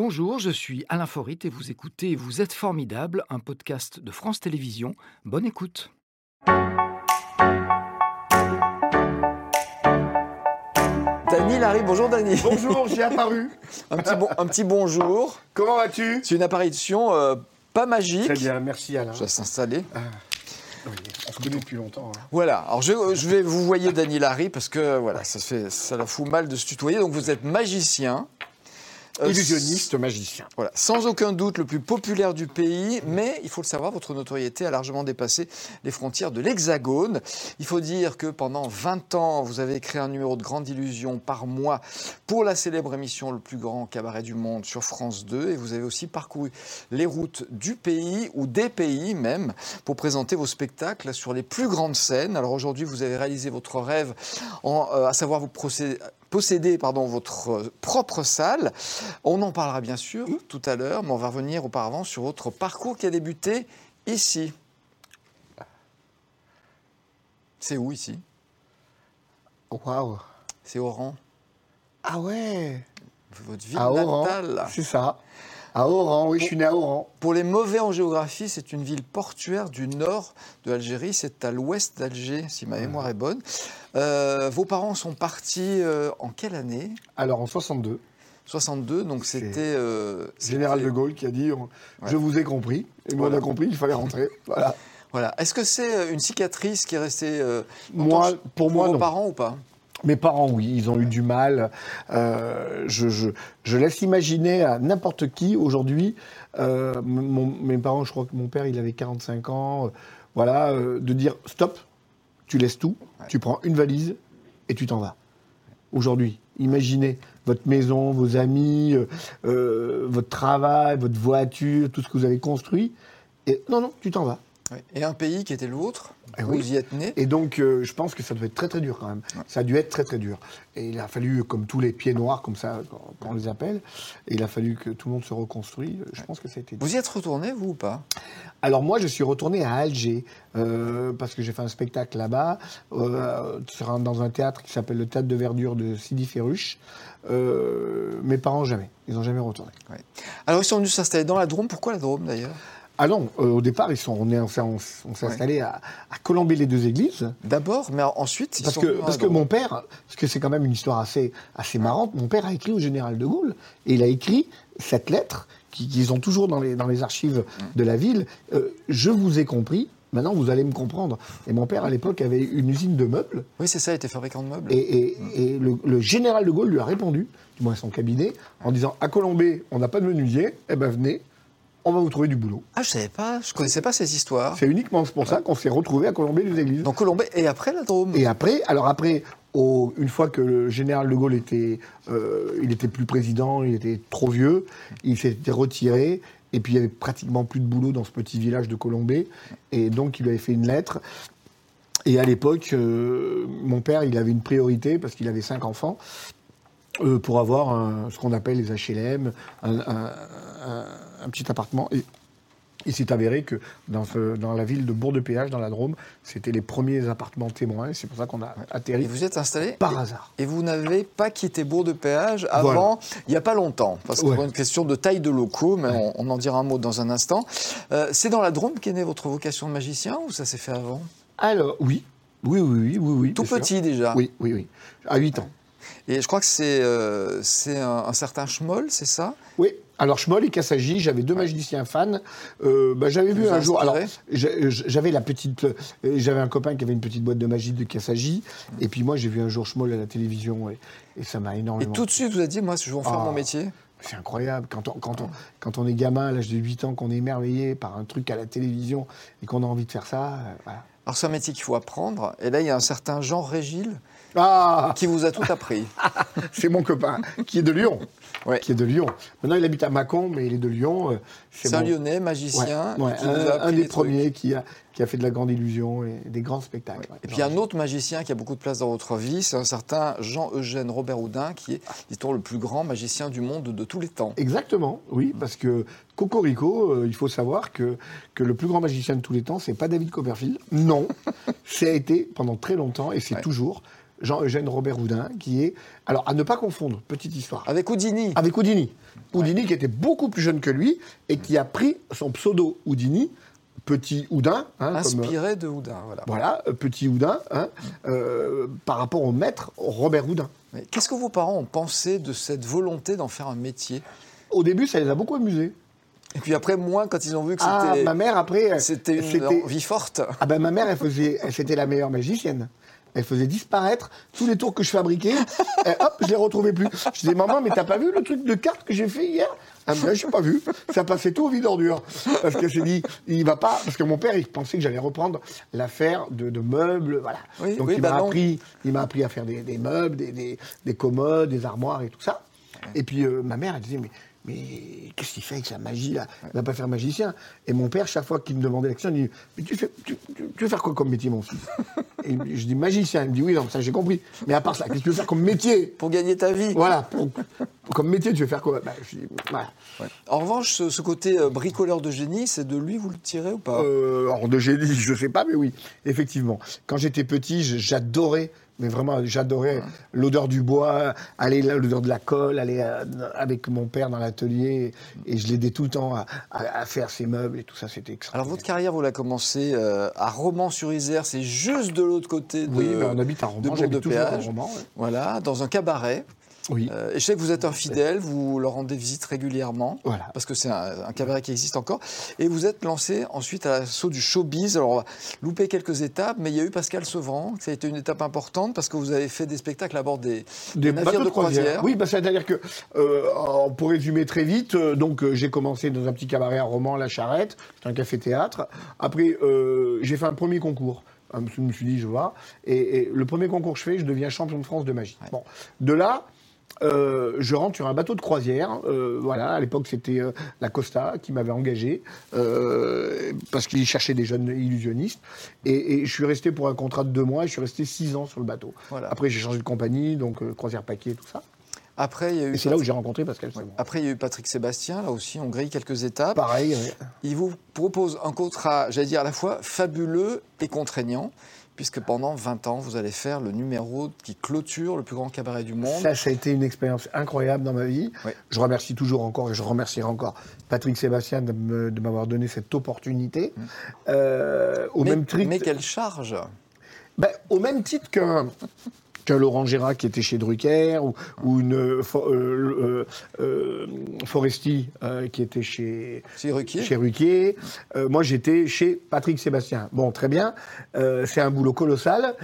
Bonjour, je suis Alain Forit et vous écoutez Vous êtes formidable, un podcast de France Télévisions. Bonne écoute. Dany Larry, bonjour Dany. Bonjour, j'ai apparu. un, petit bon- un petit bonjour. Comment vas-tu? C'est une apparition euh, pas magique. Très bien, merci Alain. Je vais s'installer. Oui, on se connaît depuis longtemps. hein. Voilà, alors je, je vais vous voyer Dany Larry parce que voilà, ça, fait, ça la fout mal de se tutoyer. Donc vous êtes magicien. Euh, Illusionniste, magicien. Voilà, sans aucun doute le plus populaire du pays, mais il faut le savoir, votre notoriété a largement dépassé les frontières de l'Hexagone. Il faut dire que pendant 20 ans, vous avez créé un numéro de grande illusion par mois pour la célèbre émission Le plus grand cabaret du monde sur France 2 et vous avez aussi parcouru les routes du pays ou des pays même pour présenter vos spectacles sur les plus grandes scènes. Alors aujourd'hui, vous avez réalisé votre rêve, euh, à savoir vous procéder posséder pardon, votre euh, propre salle. On en parlera bien sûr tout à l'heure, mais on va revenir auparavant sur votre parcours qui a débuté ici. C'est où ici? Waouh. C'est Oran, Ah ouais. votre ville À natale. C'est ça. À Oran, oui, je suis né à Oran. Pour les mauvais en géographie, c'est une ville portuaire du nord de l'Algérie. C'est à l'ouest d'Alger, si ma mémoire est bonne. Euh, vos parents sont partis euh, en quelle année? Alors en 62, 62, donc c'était... euh, général de Gaulle qui a dit on- Ouais. Je vous ai compris. Et nous, Voilà. on a compris, il fallait rentrer. Voilà. Voilà. Est-ce que c'est une cicatrice qui est restée Moi, pour moi, vos non. parents ou pas? Mes parents, oui, ils ont eu du mal. Euh, je, je- je laisse imaginer à n'importe qui aujourd'hui. euh, mes parents, je crois que mon père, il avait 45 ans. euh, voilà, de dire stop, tu laisses tout, tu prends une valise et tu t'en vas. Aujourd'hui, imaginez votre maison, vos amis, votre travail, votre voiture, tout ce que vous avez construit. Et non, non, tu t'en vas. Et un pays qui était le vôtre Eh oui. vous y êtes né Et donc, euh, je pense que ça devait être très très dur quand même. Ça a dû être très très dur. Et il a fallu, comme tous les pieds noirs, comme ça, quand, quand on les appelle, et il a fallu que tout le monde se reconstruise. Je pense que ça a été dur. Vous y êtes retourné, vous ou pas? Alors moi, je suis retourné à Alger, euh, parce que j'ai fait un spectacle là-bas, euh, dans un théâtre qui s'appelle le Théâtre de Verdure de Sidi Ferruche. Euh, mes parents, jamais. Ils n'ont jamais retourné. Ouais. Alors ils sont venus s'installer dans la Drôme. Pourquoi la Drôme d'ailleurs? Ah non, euh, au départ, ils sont, on est- on s'est on installé à, à Colomber les deux églises. D'abord, mais ensuite ils Parce sont que, parce que mon père, parce que c'est quand même une histoire assez, assez marrante, mon père a écrit au général de Gaulle, et il a écrit cette lettre, qui- qu'ils ont toujours dans les, dans les archives de la ville, euh, Je vous ai compris, maintenant vous allez me comprendre. Et mon père, à l'époque, avait une usine de meubles, Oui, c'est ça, il était fabricant de meubles. et, et- et le, le général de Gaulle lui a répondu, du moins son cabinet, en disant, à Colombey, on n'a pas de menuisier, eh ben venez, on va vous trouver du boulot. Ah, je savais pas, je connaissais pas ces histoires. C'est uniquement pour ça qu'on s'est retrouvés à Colombey les églises. Donc Colombay et après la Drôme. Et après, alors après, au- une fois que le général de Gaulle était, euh, il était plus président, il était trop vieux, il s'était retiré. Et puis il y avait pratiquement plus de boulot dans ce petit village de Colombey. Et donc il lui avait fait une lettre. Et à l'époque, euh, mon père, il avait une priorité parce qu'il avait cinq enfants. Euh, pour avoir un- ce qu'on appelle les HLM, un, un- un- un petit appartement. Et il s'est avéré que dans, ce- dans la ville de Bourg-de-Péage, dans la Drôme, c'était les premiers appartements témoins. C'est pour ça qu'on a Et atterri vous êtes installé par et- hasard. Et vous n'avez pas quitté Bourg de Péage avant, il n'y a pas longtemps, parce que Ouais. c'est une question de taille de locaux, mais on, on en dira un mot dans un instant. Euh, c'est dans la Drôme qu'est née votre vocation de magicien ou ça s'est fait avant? Alors, oui. Oui, oui, oui, oui. oui Tout sûr. petit déjà. Oui, oui, oui. À 8 ans. Et je crois que c'est euh, un, un certain Schmoll, c'est ça? Oui. Alors, Schmoll et Kassagi, j'avais deux magiciens fans. Euh, bah, j'avais vu un jour. Alors, j'avais la petite. euh, J'avais un copain qui avait une petite boîte de magie de Kassagi. Et puis moi, j'ai vu un jour Schmoll à la télévision et, et ça m'a Et énormément. tout de suite, vous avez dit, moi, je veux en faire Ah. mon métier. C'est incroyable. Quand on, quand, on, quand on est gamin à l'âge de 8 ans, qu'on est émerveillé par un truc à la télévision et qu'on a envie de faire ça, euh, voilà. Alors, c'est un métier qu'il faut apprendre. Et là, il y a un certain Jean Régil Ah qui vous a tout appris. C'est mon copain, qui est de Lyon. Ouais. Qui est de Lyon. Maintenant, il habite à Mâcon, mais il est de Lyon. euh, C'est un Lyonnais, magicien, ouais, qui vous a un, des premiers qui a, qui a fait de la grande illusion et des grands spectacles. Et puis un autre magicien qui a beaucoup de place dans votre vie, c'est un certain Jean-Eugène Robert Houdin, qui est, dit-on, le plus grand magicien du monde de tous les temps. Exactement, oui, parce que Cocorico, euh, il faut savoir que, que le plus grand magicien de tous les temps, c'est pas David Copperfield. Non, ça a été pendant très longtemps, et c'est toujours Jean-Eugène Robert Houdin, qui est. Alors, à ne pas confondre, petite histoire. Avec Houdini. Avec Houdini. Houdini, qui était beaucoup plus jeune que lui et qui a pris son pseudo Houdini, petit Houdin. hein, Inspiré de Houdin, voilà. Voilà, euh, petit Houdin, hein, euh, par rapport au maître Robert Houdin. Qu'est-ce que vos parents ont pensé de cette volonté d'en faire un métier? Au début, ça les a beaucoup amusés. Et puis après, moins quand ils ont vu que ah, c'était. ma mère, après. C'était une vie forte. Ah ben, ma mère, elle faisait. C'était la meilleure magicienne. Elle faisait disparaître tous les tours que je fabriquais. et hop, je les retrouvais plus. Je disais, maman, mais t'as pas vu le truc de cartes que j'ai fait hier? Ah, ben, je n'ai pas vu. Ça passait tout au vide ordure. Parce qu'elle s'est dit, il va pas. Parce que mon père, il pensait que j'allais reprendre l'affaire de, de, meubles. Voilà. Oui, Donc oui, il bah m'a non. appris, il m'a appris à faire des, des meubles, des, des, des commodes, des armoires et tout ça. Et puis euh, ma mère, elle disait, mais mais qu'est-ce qu'il fait avec sa magie là? Il va pas faire magicien. Et mon père, chaque fois qu'il me demandait l'action, il dit Mais tu, fais, tu, tu- tu veux faire quoi comme métier, mon fils? Et je dis magicien. Il me dit Oui, non, ça j'ai compris. Mais à part ça, qu'est-ce que tu veux faire comme métier? Pour gagner ta vie. Voilà. pour- comme métier, tu veux faire quoi? Bah, je dis, voilà. En revanche, ce, ce côté euh, bricoleur de génie, c'est de lui, vous le tirez ou pas? Euh, de génie, je sais pas, mais oui, effectivement. Quand j'étais petit, j'adorais, mais vraiment, j'adorais l'odeur du bois, aller là, l'odeur de la colle, aller euh, avec mon père dans l'atelier, et je l'aidais tout le temps à, à- à faire ses meubles et tout ça, c'était Alors extraordinaire. votre carrière, vous la commencé euh, à Romans-sur-Isère, c'est juste de l'autre côté de, Oui, ben, on habite à de Romans, j'habite de toujours à Péage. Romans. ouais. Voilà, dans un cabaret. Oui, Euh, je sais que vous êtes un fidèle, vous leur rendez visite régulièrement. voilà. Parce que c'est un, un cabaret qui existe encore. Et vous êtes lancé ensuite à l'assaut du showbiz. Alors, on va louper quelques étapes, mais il y a eu Pascal Sevran. Ça a été une étape importante parce que vous avez fait des spectacles à bord des, des navires de croisière. Oui, bah, c'est-à-dire que, euh, pour résumer très vite, euh, donc j'ai commencé dans un petit cabaret à Romans, La Charrette, c'est un café-théâtre. Après, j'ai fait un premier concours. Je me suis dit, je vois. Et, et le premier concours que je fais, je deviens champion de France de magie. Bon, de là. Euh, je rentre sur un bateau de croisière. euh, voilà, à l'époque c'était euh, la Costa qui m'avait engagé parce qu'il cherchait des jeunes illusionnistes. Et, et je suis resté pour un contrat de deux mois. Et je suis resté six ans sur le bateau. Voilà. Après j'ai changé de compagnie, donc croisière paquet, tout ça. Après, il y a eu Et c'est là où j'ai rencontré Pascal. Après, il y a eu Patrick Sébastien, là aussi, on grille quelques étapes. Pareil, ouais. Il vous propose un contrat, j'allais dire, à la fois fabuleux et contraignant, puisque pendant 20 ans, vous allez faire le numéro qui clôture le plus grand cabaret du monde. ça, ça a été une expérience incroyable dans ma vie. Je remercie toujours encore et je remercierai encore Patrick Sébastien de m'avoir donné cette opportunité. Euh, au, mais, même titre, mais quelle charge ben, au même titre qu'un qu'un Laurent Gérard qui était chez Drucker ou, ou une euh, euh, euh, Foresti qui était chez, Ruquier chez Ruquier. Moi, j'étais chez Patrick Sébastien. Bon, très bien. C'est un boulot colossal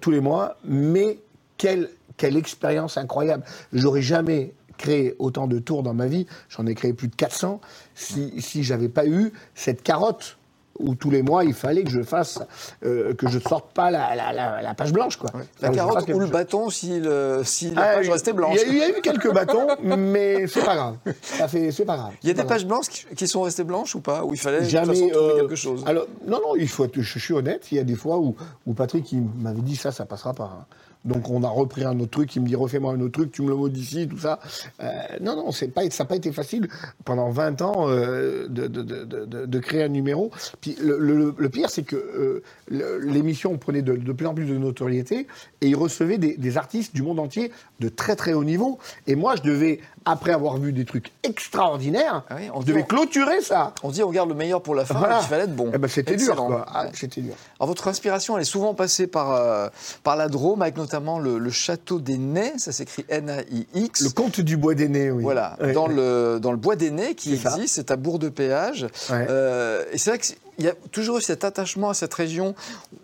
tous les mois, mais quelle, quelle expérience incroyable. J'aurais jamais créé autant de tours dans ma vie. J'en ai créé plus de 400 si, si j'avais pas eu cette carotte. Où tous les mois il fallait que je fasse, euh, que je sorte pas la, la- la- la page blanche quoi. La je carotte ou le chose. bâton si, le, si la Ah, page restait blanche Il y, a, il y a eu quelques bâtons, mais c'est pas grave. Ça fait, c'est pas grave. Il y a des pages blanches qui, sont restées blanches ou pas? Où il fallait de toute Jamais. façon euh, quelque chose? Alors, non, non, il faut être, je suis honnête. Il y a des fois où, où Patrick il m'avait dit ça, ça passera pas. Donc on a repris un autre truc. Il me dit refais-moi un autre truc, tu me le modifies, tout ça. Euh, non, non, c'est pas, ça n'a pas été facile pendant 20 ans euh, de, de, de, de- de créer un numéro. Puis le, le- le pire, c'est que euh, l'émission prenait de, plus en plus de notoriété et il recevait des, des artistes du monde entier de très très haut niveau. Et moi, je devais, après avoir vu des trucs extraordinaires, Ah oui, on je devais clôturer ça. On dit on garde le meilleur pour la fin, Voilà. il fallait être bon. Eh ben, c'était dur. Ah, c'était dur. Alors, votre inspiration, elle est souvent passée par, par la Drôme, avec notamment le, le château des Nais, ça s'écrit N-A-I-X. Le conte du bois d'aîné, oui. Voilà, dans, le, dans le bois des Nais qui existe, c'est à Bourg de Péage. Ouais. Euh, et c'est vrai qu'il y a toujours eu cet attachement à cette région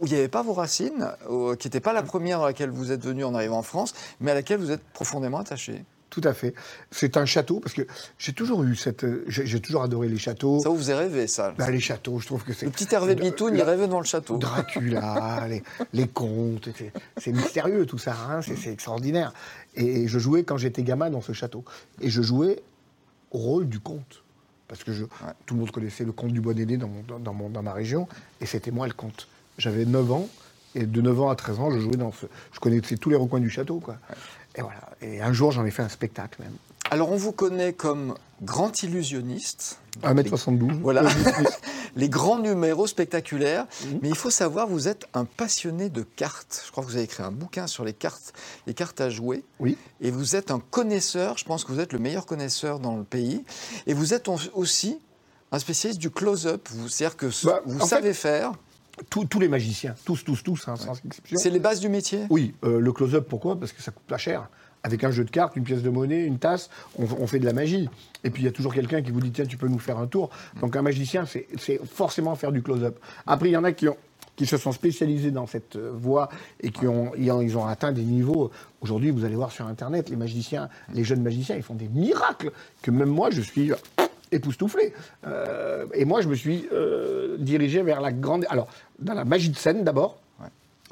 où il n'y avait pas vos racines, qui n'était pas la première dans laquelle vous êtes venu en arrivant en France, mais à laquelle vous êtes profondément attaché. Tout à fait. C'est un château, parce que j'ai toujours eu cette. J'ai toujours adoré les châteaux. Ça vous faisait rêver, ça. Bah, les châteaux, je trouve que c'est. Le petit Hervé Bitoun, il rêvait devant le château. Dracula, les, les contes, c'est- mystérieux tout ça, hein, c'est extraordinaire. Et je jouais quand j'étais gamin dans ce château. Et je jouais au rôle du comte. Parce que je, tout le monde connaissait le comte du dans, mon- dans, dans mon- dans ma région, et c'était moi le comte. J'avais 9 ans, et de 9 ans à 13 ans, je jouais dans ce. Je connaissais tous les recoins du château, quoi. Et voilà. Et un jour, j'en ai fait un spectacle même. Alors on vous connaît comme grand illusionniste. 1m72. Voilà. les grands numéros spectaculaires. Mhm. Mais il faut savoir, vous êtes un passionné de cartes. Je crois que vous avez écrit un bouquin sur les cartes, les cartes à jouer. Oui. Et vous êtes un connaisseur, je pense que vous êtes le meilleur connaisseur dans le pays. Et vous êtes aussi un spécialiste du close-up. C'est-à-dire que ce- Bah, vous savez faire. Tous, tous les magiciens, tous, tous, tous, hein, sans exception. C'est les bases du métier? Oui, euh, le close-up, pourquoi? Parce que ça coûte pas cher. Avec un jeu de cartes, une pièce de monnaie, une tasse, on, on fait de la magie. Et puis il y a toujours quelqu'un qui vous dit tiens, tu peux nous faire un tour. Donc un magicien, c'est forcément faire du close-up. Après, il y en a qui, ont, qui se sont spécialisés dans cette euh, voie et qui ont, ils ont, ils ont atteint des niveaux. Aujourd'hui, vous allez voir sur Internet, les magiciens, les jeunes magiciens, ils font des miracles que même moi, je suis époustouflé. Euh, et moi, je me suis euh, dirigé vers la grande. Alors, dans la magie de scène d'abord.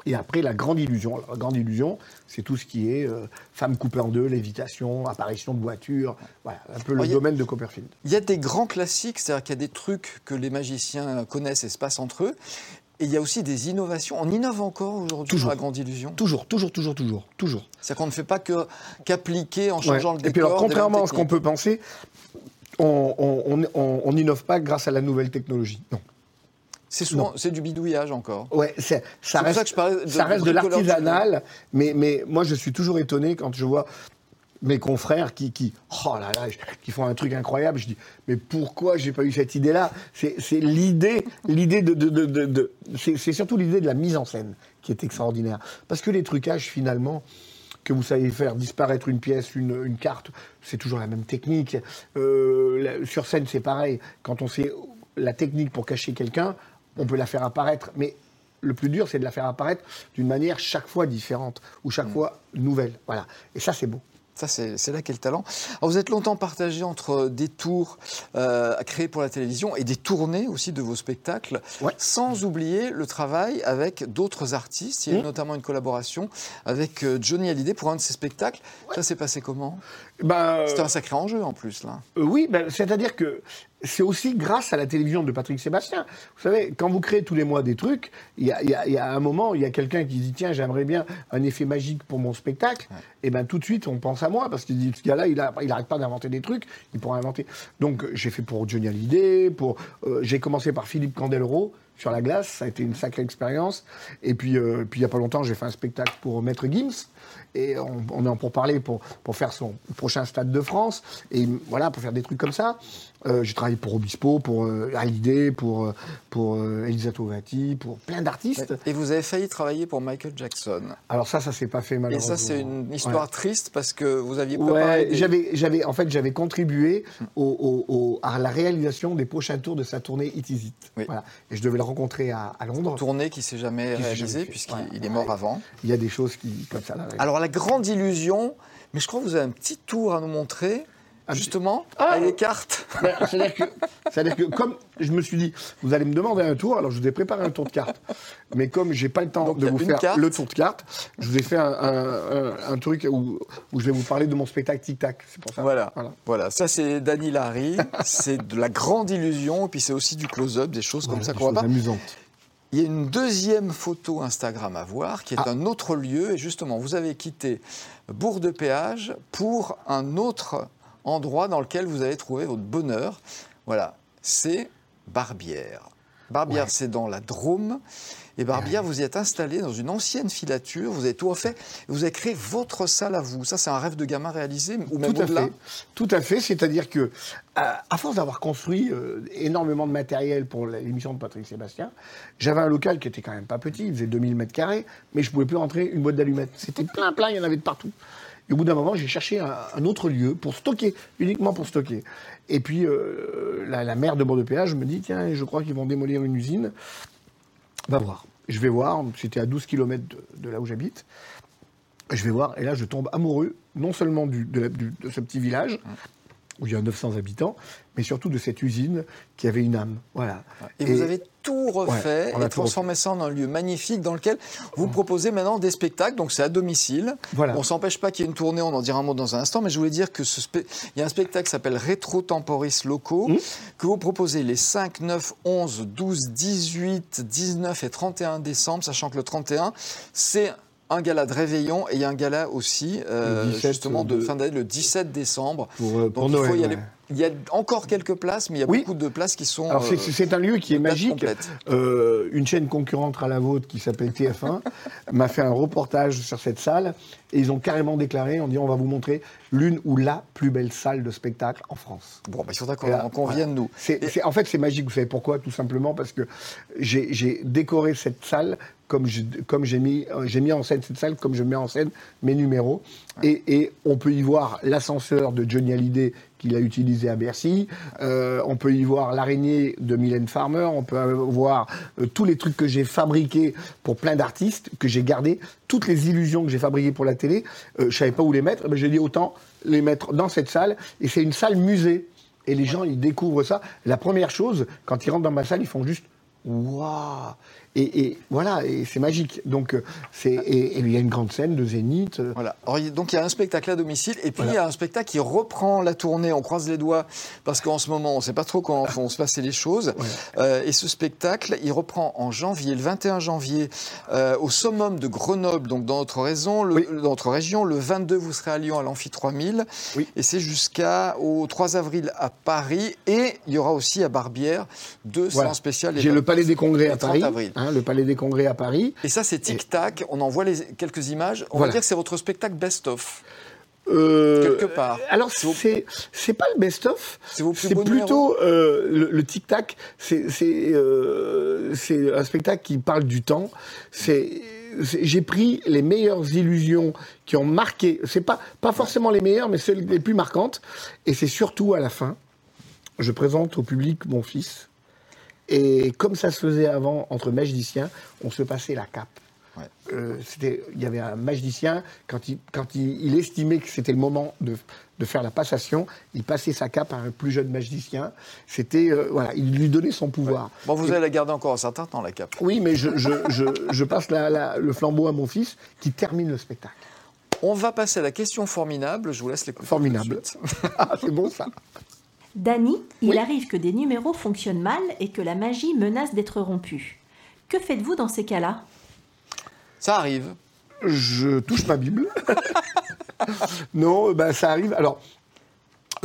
Et après, la grande illusion. Alors, la grande illusion, c'est tout ce qui est euh, femme coupée en deux, lévitation, apparition de voiture. Voilà, un peu le Alors, a- domaine de Copperfield. Il y a des grands classiques, c'est-à-dire qu'il y a des trucs que les magiciens connaissent et se passent entre eux. Et il y a aussi des innovations. On innove encore aujourd'hui Toujours. dans la grande illusion? Toujours, toujours, toujours, toujours, toujours. C'est-à-dire qu'on ne fait pas que qu'appliquer en Ouais. changeant le décor. Et puis alors, contrairement à ce qu'on peut penser, on n'innove pas grâce à la nouvelle technologie. Non. C'est souvent c'est du bidouillage encore. Ouais, c'est- ça pour reste, ça que je parlais de- ça reste de l'artisanal, mais, mais moi je suis toujours étonné quand je vois mes confrères qui, qui, oh là là, qui font un truc incroyable. Je dis, mais pourquoi j'ai pas eu cette idée-là? C'est c'est l'idée, l'idée de, de, de, de- de- c'est c'est surtout l'idée de la mise en scène qui est extraordinaire. Parce que les trucages finalement que vous savez faire disparaître une pièce, une, une carte, c'est toujours la même technique. Euh, la- sur scène, c'est pareil. Quand on sait la technique pour cacher quelqu'un, on peut la faire apparaître. Mais le plus dur, c'est de la faire apparaître d'une manière chaque fois différente ou chaque fois nouvelle. Voilà. Et ça, c'est beau. Ça, c'est là qu'est le talent. Alors, vous êtes longtemps partagé entre des tours euh, créés pour la télévision et des tournées aussi de vos spectacles, Ouais. sans oublier le travail avec d'autres artistes. Il y a Mmh. notamment une collaboration avec euh, Johnny Hallyday pour un de ses spectacles. Ça s'est passé comment? Ben, C'était un sacré enjeu en plus, là. Euh, oui, ben, c'est-à-dire que c'est aussi grâce à la télévision de Patrick Sébastien. Vous savez, quand vous créez tous les mois des trucs, il y a, y y un moment, il y a quelqu'un qui dit tiens, j'aimerais bien un effet magique pour mon spectacle. Et ben tout de suite, on pense à moi parce qu'il dit ce gars-là, il, a- il arrête pas d'inventer des trucs, il pourra inventer. Donc j'ai fait pour Johnny Hallyday, pour euh, j'ai commencé par Philippe Candeloro sur la glace, ça a été une sacrée expérience. Et puis, euh, puis il y a pas longtemps, j'ai fait un spectacle pour Maître Gims. Et on, on est en pour parler pour, pour faire son prochain Stade de France. Et voilà, pour faire des trucs comme ça. Euh, j'ai travaillé pour Obispo, pour euh, Hallyday, pour, euh, pour euh, Elisa Tovati, pour plein d'artistes. Et vous avez failli travailler pour Michael Jackson. Alors ça, ça s'est pas fait Et malheureusement. ça, c'est une histoire Ouais. triste parce que vous aviez préparé Ouais, des- j'avais, j'avais, en fait, j'avais contribué au, au- au- à la réalisation des prochains tours de sa tournée It Is It. Oui. Voilà. Et je devais le rencontrer à, à Londres. tournée qui s'est jamais Qui s'est réalisée jamais fait. puisqu'il est mort Ouais. avant. Il y a des choses qui, comme ça, là. Alors la grande illusion, mais je crois que vous avez un petit tour à nous montrer, justement, Ah les cartes. Ben, C'est-à-dire que, comme je me suis dit, vous allez me demander un tour, alors je vous ai préparé un tour de cartes. Mais comme j'ai pas le temps Donc, de vous faire carte. le tour de cartes, je vous ai fait un, un- un- un truc où, où je vais vous parler de mon spectacle Tic Tac. C'est pour ça. Voilà. Voilà. voilà, ça c'est Dany Larry, c'est de la grande illusion, et puis c'est aussi du close-up, des choses comme ça qu'on voit choses pas. amusantes. Il y a une deuxième photo Instagram à voir, qui est Ah. un autre lieu, et justement, vous avez quitté Bourg de Péage pour un autre endroit dans lequel vous avez trouvé votre bonheur. Voilà, c'est Barbière. Barbière, Ouais. c'est dans la Drôme. Et Barbière, vous y êtes installé dans une ancienne filature, vous avez tout refait, vous avez créé votre salle à vous. Ça, c'est un rêve de gamin réalisé, ou même Tout à au-delà fait. Tout à fait. C'est-à-dire que, à, à force d'avoir construit euh, énormément de matériel pour l'émission de Patrick Sébastien, j'avais un local qui était quand même pas petit, il faisait 2000 mètres carrés, mais je pouvais plus rentrer une boîte d'allumettes. C'était plein, plein, il y en avait de partout. Et au bout d'un moment, j'ai cherché un, autre lieu pour stocker, uniquement pour stocker. Et puis, euh, la, la maire de Bordeaux-Péage me dit, tiens, je crois qu'ils vont démolir une usine. Va voir. Je vais voir, c'était à 12 km de, là où j'habite. Je vais voir, et là, je tombe amoureux, non seulement de ce petit village, où il y a 900 habitants, mais surtout de cette usine qui avait une âme. Voilà. Et, vous avez tout refait Ouais, et transformé ça en un lieu magnifique dans lequel vous proposez maintenant des spectacles. Donc c'est à domicile. Voilà. On s'empêche pas qu'il y ait une tournée, on en dira un mot dans un instant. Mais je voulais dire que ce spé- il y a un spectacle qui s'appelle Rétro Temporis Locaux Mmh. que vous proposez les 5, 9, 11, 12, 18, 19 et 31 décembre, sachant que le 31 c'est un gala de réveillon et il y a un gala aussi, euh, Le 17 justement, de de- fin d'année, le 17 décembre. Pour, euh, pour Donc il faut Noël. y aller. ouais. Il y a encore quelques places, mais il y a Oui. beaucoup de places qui sont. Alors c'est- euh, un lieu qui est magique. Euh, une chaîne concurrente à la vôtre qui s'appelle TF1 m'a fait un reportage sur cette salle et ils ont carrément déclaré en disant on va vous montrer l'une ou la plus belle salle de spectacle en France. Bon, bah, il faudra qu'on nous. C'est- Et- c'est- en fait, c'est magique. Vous savez pourquoi? Tout simplement parce que j'ai décoré cette salle comme je- comme j'ai mis, j'ai mis en scène cette salle comme je mets en scène mes numéros. Et, et on peut y voir l'ascenseur de Johnny Hallyday qu'il a utilisé à Bercy. Euh, on peut y voir l'araignée de Mylène Farmer. On peut voir euh, tous les trucs que j'ai fabriqués pour plein d'artistes, que j'ai gardés. Toutes les illusions que j'ai fabriquées pour la télé, euh, je savais pas où les mettre. Mais j'ai dit autant les mettre dans cette salle. Et c'est une salle musée. Et les gens, ils découvrent ça. La première chose, quand ils rentrent dans ma salle, ils font juste Waouh et, et voilà, et c'est magique. Donc, euh, c'est et, et il y a une grande scène de Zénith. euh, Voilà. Alors, donc il y a un spectacle à domicile et puis il y a un spectacle qui reprend la tournée. On croise les doigts parce qu'en ce moment on ne sait pas trop comment vont se passer les choses. Euh, et ce spectacle, il reprend en janvier, le 21 janvier, euh, au summum de Grenoble, donc dans notre région. Le, Oui. dans notre région. Le 22, vous serez à Lyon à l'Amphi 3000. Oui. Et c'est jusqu'au 3 avril à Paris. Et il y aura aussi à Barbière deux Voilà. séances spéciales. les J'ai le Palais des Congrès à 30 Paris. avril. Hein, le Palais des Congrès à Paris. Et ça, c'est Tic Tac. On en voit les, quelques images. On Voilà. va dire que c'est votre spectacle best-of. Euh, Quelque part. Alors, C'est vos- pas le best-of. C'est plutôt euh, le, le tic-tac. C'est c'est, euh, c'est un spectacle qui parle du temps. C'est- j'ai pris les meilleures illusions qui ont marqué. C'est pas pas forcément les meilleures, mais celles les plus marquantes. Et c'est surtout à la fin, je présente au public mon fils. Et comme ça se faisait avant entre magiciens, on se passait la cape. Ouais. Euh, c'était- il y avait un magicien, quand il, quand il, il estimait que c'était le moment de, de faire la passation, il passait sa cape à un plus jeune magicien. C'était, euh, voilà, il lui donnait son pouvoir. Bon, vous Et- allez la garder encore un certain temps, la cape. Oui, mais je, je, je, je passe la- la- le flambeau à mon fils qui termine le spectacle. On va passer à la question formidable. Je vous laisse l'écouter. Formidable. Ah, c'est bon ça. Dany, il Oui. arrive que des numéros fonctionnent mal et que la magie menace d'être rompue. Que faites-vous dans ces cas-là? Ça arrive. Je touche ma Bible. non, ben, ça arrive. Alors,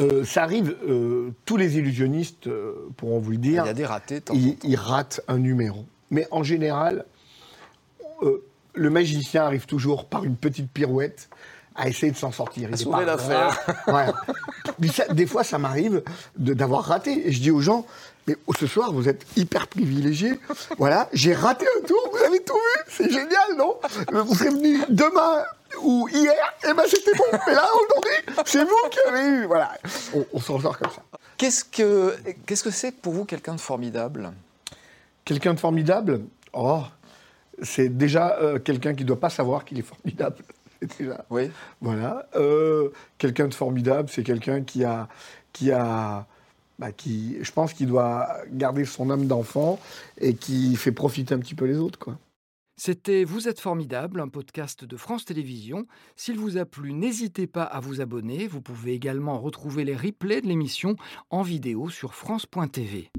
euh, ça arrive, euh, tous les illusionnistes euh, pourront vous le Il dire. y a des ratés. de temps en il, temps. il rate un numéro. Mais en général, euh, le magicien arrive toujours par une petite pirouette à essayer de s'en sortir. Il est pas l'affaire. Ouais. Mais ça, des fois, ça m'arrive d'avoir raté. Et je dis aux gens, mais ce soir, vous êtes hyper privilégiés. Voilà, j'ai raté un tour, vous avez tout vu. C'est génial, non? Vous serez venu demain ou hier, et ben c'était bon. Mais là, aujourd'hui, c'est vous qui avez eu. Voilà, on, on s'en sort comme ça. Qu'est-ce que qu'est-ce que c'est pour vous quelqu'un de formidable? Quelqu'un de formidable? Oh, c'est déjà euh, quelqu'un qui ne doit pas savoir qu'il est formidable. Déjà- Oui. Voilà. Euh, quelqu'un de formidable, c'est quelqu'un qui a, qui a, bah, qui, je pense qu'il doit garder son âme d'enfant et qui fait profiter un petit peu les autres, quoi. C'était Vous êtes formidable, un podcast de France Télévisions. S'il vous a plu, n'hésitez pas à vous abonner. Vous pouvez également retrouver les replays de l'émission en vidéo sur France.tv.